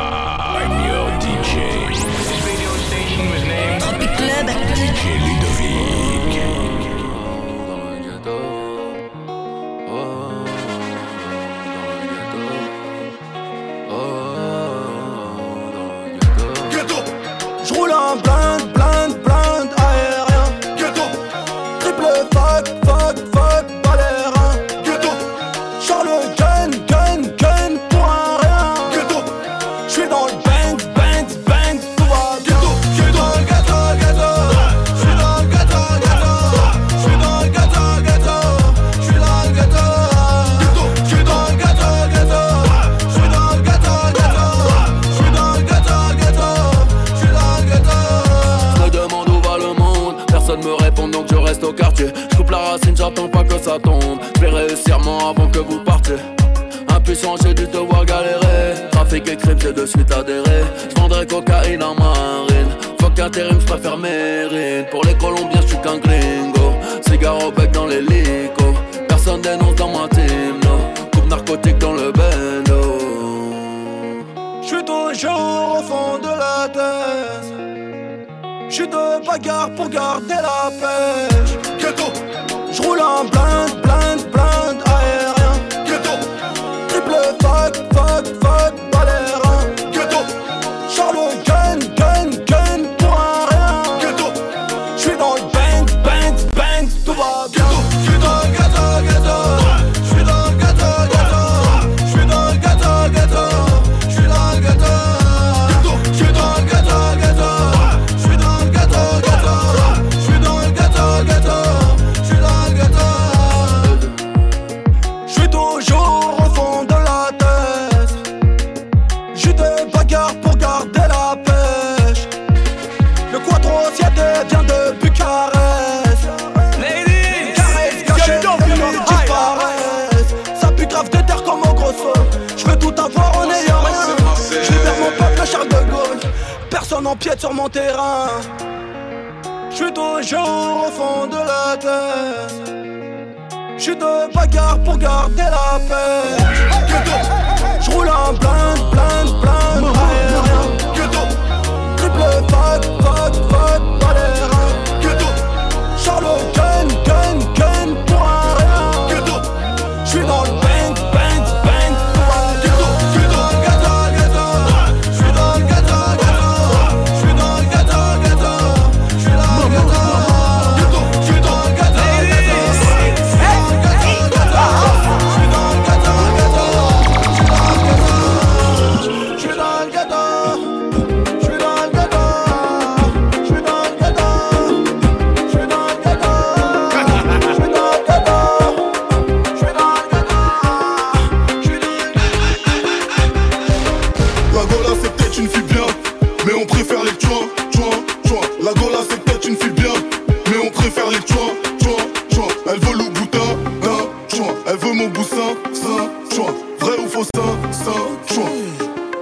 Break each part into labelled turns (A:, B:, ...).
A: I'm your DJ. This radio station was named
B: Tropic Club. DJ
A: Ludovic.
C: j'attends pas que ça tombe. Plairai serment avant que vous partez. Impuissant, j'ai dû devoir galérer. Trafic et crime, j'ai de suite adhéré. J'vendrai cocaïne en marine. Fuck intérim, j'préfère mérine. Pour les Colombiens, j'suis qu'un gringo. Cigare au bec dans les licos. Personne dénonce dans ma team. Coupe narcotique dans le bendo.
D: J'suis toujours au fond de la tête. J'suis de bagarre pour garder la paix. empiète sur mon terrain. Je suis toujours au fond de la terre. Je suis de bagarre pour garder la paix. Je roule en blinde, blinde, blinde. Triple fuck, fuck, fuck.
E: choix,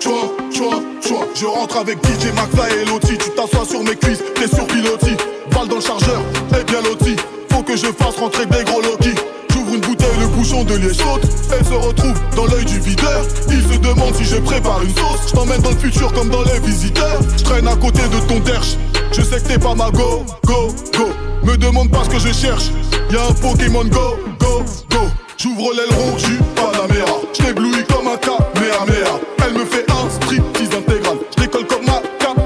E: choix, choix, choix. Je rentre avec DJ McFly et Loti. Tu t'assois sur mes cuisses, t'es sur piloti. Balle dans le chargeur, t'es bien loti. Faut que je fasse rentrer des gros Loki. J'ouvre une bouteille, le bouchon de liège saute. Elle se retrouve dans l'œil du videur. Il se demande si je prépare une sauce. Je t'emmène dans le futur comme dans les visiteurs. Je traîne à côté de ton derche. Je sais que t'es pas ma go, go, go. Me demande pas ce que je cherche. Y'a un Pokémon Go, go, go. J'ouvre l'aile l'aileron, j'suis Panamera. J't'éblouis comme un caméra Elle me fait un striptease intégral. J'décolle comme ma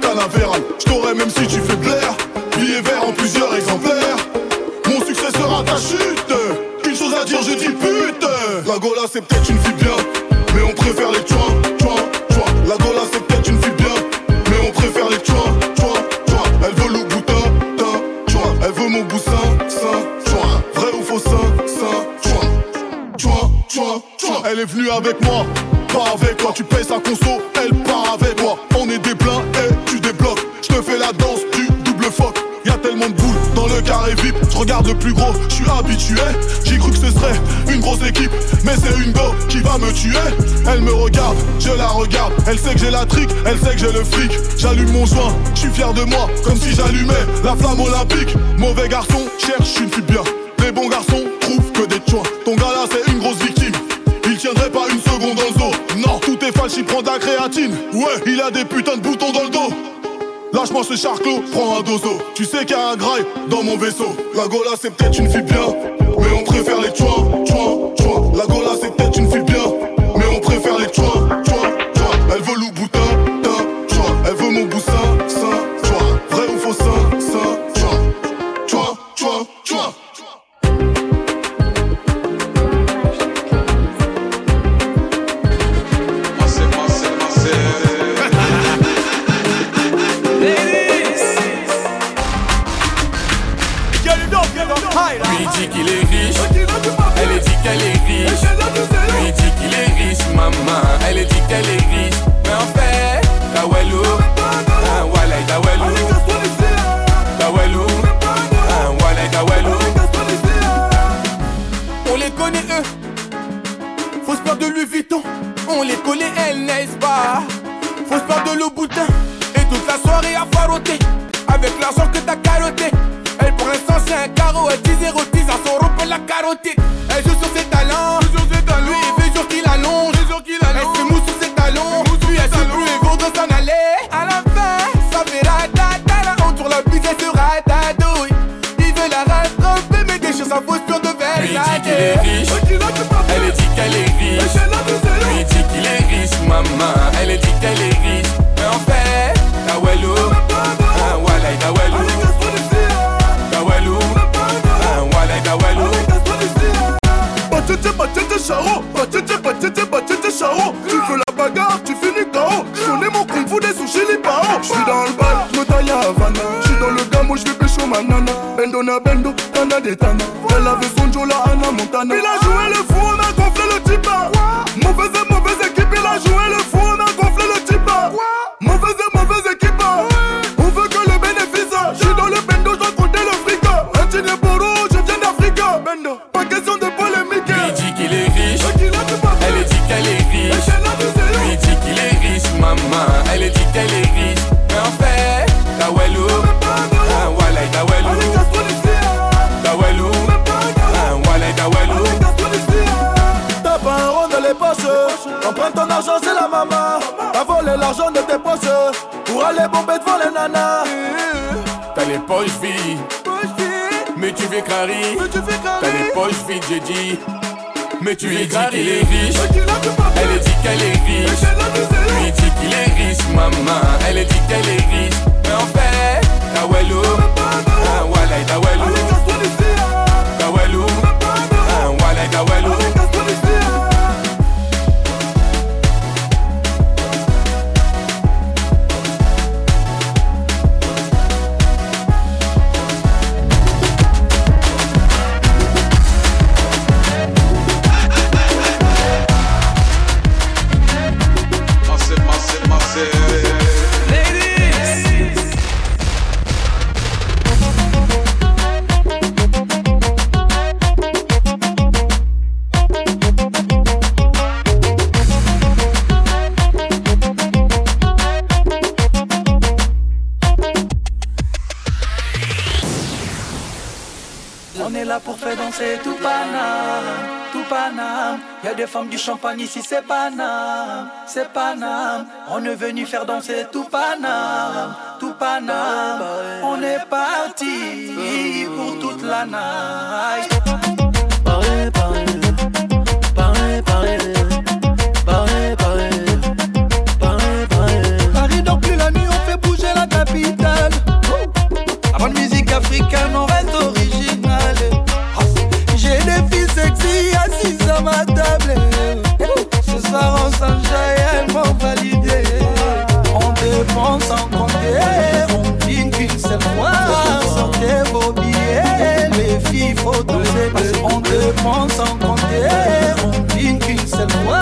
E: Canaveral. J't'aurai même si tu fais de l'air. Billet vert en plusieurs exemplaires. Mon succès sera ta chute. Une chose à dire, je dis pute. La Gola, c'est peut-être une fille bien. Mais on préfère les joints, joints, joints. La Gola, c'est peut-être une fille venu avec moi, pas avec toi. Tu payes sa conso, elle part avec moi. On est des pleins et tu débloques. Je te fais la danse du double fuck. Y a tellement de boules dans le carré VIP. Je regarde plus gros, je suis habitué. J'ai cru que ce serait une grosse équipe, mais c'est une go qui va me tuer. Elle me regarde, je la regarde. Elle sait que j'ai la trique, elle sait que j'ai le fric. J'allume mon joint, je suis fier de moi, comme si j'allumais la flamme olympique. Mauvais garçon, cherche une fille bien. Les bons garçons trouvent que des choix. Ton gars là, c'est une grosse victime pas une seconde dans zoo. Non, tout est falche, il prend de la créatine. Ouais, il a des putains de boutons dans le dos. Lâche-moi ce charclot, prends un dozo. Tu sais qu'il y a un graille dans mon vaisseau. La gola, c'est peut-être une fille bien, mais on préfère les chouins, chouins, chouins. La gola, c'est peut-être
F: On les connaît elles, n'est-ce pas? Faut se
A: peur de le boutin
F: et toute la soirée à
A: faroter
F: avec l'argent que t'as carotté. Elle pour l'instant c'est un carreau, elle 10 0 10 à son pour la carotée. Elle joue sur ses talents,
G: nana. Bendo na bendo, tana des tana. Elle avait son Jola, Anna Montana. Il a joué le fou, on a gonflé le tipa. Mauvaise et mauvaise équipe, il a joué le fou, on a
A: Tawelou.
G: T'as pas un rond dans les poches. Emprunte ton argent c'est la maman T'as volé l'argent de tes poches. Pour aller bomber devant les nanas.
A: T'as les poches vides, mais tu fais carré.
G: T'as les
A: poches vides, j'ai dit. Mais tu lui dis qu'il est riche,
G: elle dit
A: qu'elle est riche.
G: Lui
A: dit qu'il est riche, maman,
H: là pour faire danser tout Paname, tout Paname. Y a des femmes du champagne ici, c'est Paname, c'est Paname. On est venu faire danser tout Paname, tout Paname. On est parti pour toute la night. On dépense sans compter, on dîne qu'une seule fois.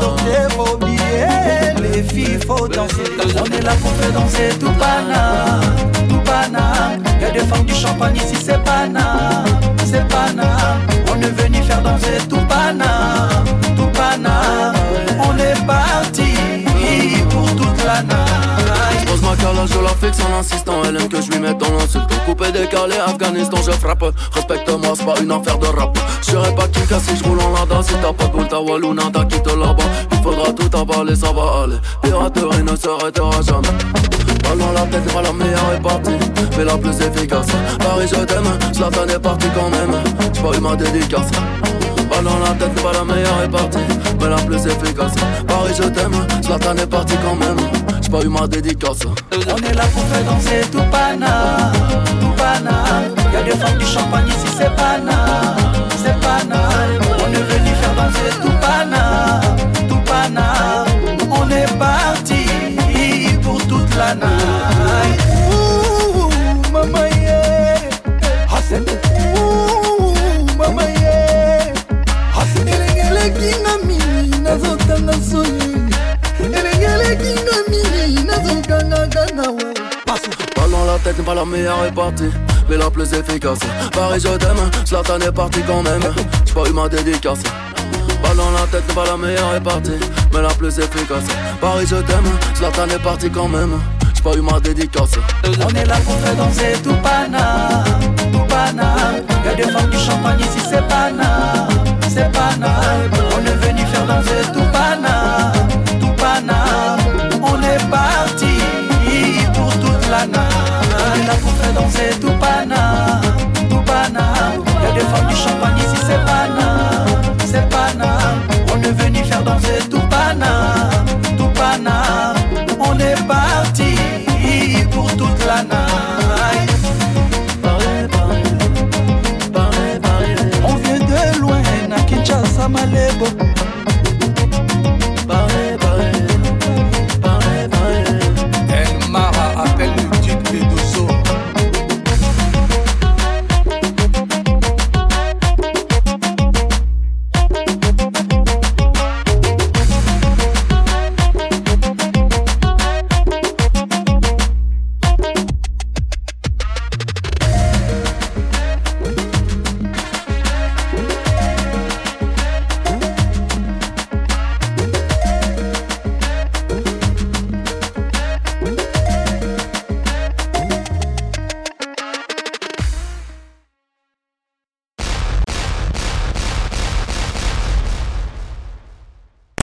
H: Sortez vos billets, les filles faut danser. On est là pour faire danser tout Paname, tout Paname. Y'a des femmes du champagne ici, c'est Paname, c'est Paname. On est venu faire danser tout Paname, tout Paname. On est parti pour toute la night.
C: Je la fixe en insistant. Elle aime que je lui mette dans l'insulte. Coupé, décalé, Afghanistan, je frappe. Respecte-moi, c'est pas une affaire de rap. J'serai pas qui casse si je roule en lada. Si t'as pas de boule, ta walou, nada, quitte là-bas. Il faudra tout avaler, ça va aller. Piraterie ne s'arrêtera jamais. Ballon la tête, pas la meilleure est partie, mais la plus efficace. Paris, je t'aime, Zlatan est parti quand même. J'ai pas eu ma dédicace. Ballon la tête, pas la meilleure est partie, mais la plus efficace. Paris, je t'aime, Zlatan est parti quand même. J'ai pas eu ma dédicace.
H: On est là pour faire danser tout pana, tout pana. Y'a des femmes du champagne ici, c'est pana, c'est pana. On est venu faire danser tout pana, tout pana. On est parti pour toute la night.
C: La tête, pas la meilleure est partie, mais la plus efficace. Paris, je t'aime, Zlatan est parti quand même. J'ai pas eu ma dédicace. Ballon la tête, pas la meilleure est partie, mais la plus efficace. Paris, je t'aime, Zlatan est parti quand même. J'ai pas eu ma dédicace.
H: On est là pour faire danser tout pana, tout pana. Y'a des femmes du champagne ici, c'est pana, c'est pana. On est venu faire danser tout tiempo.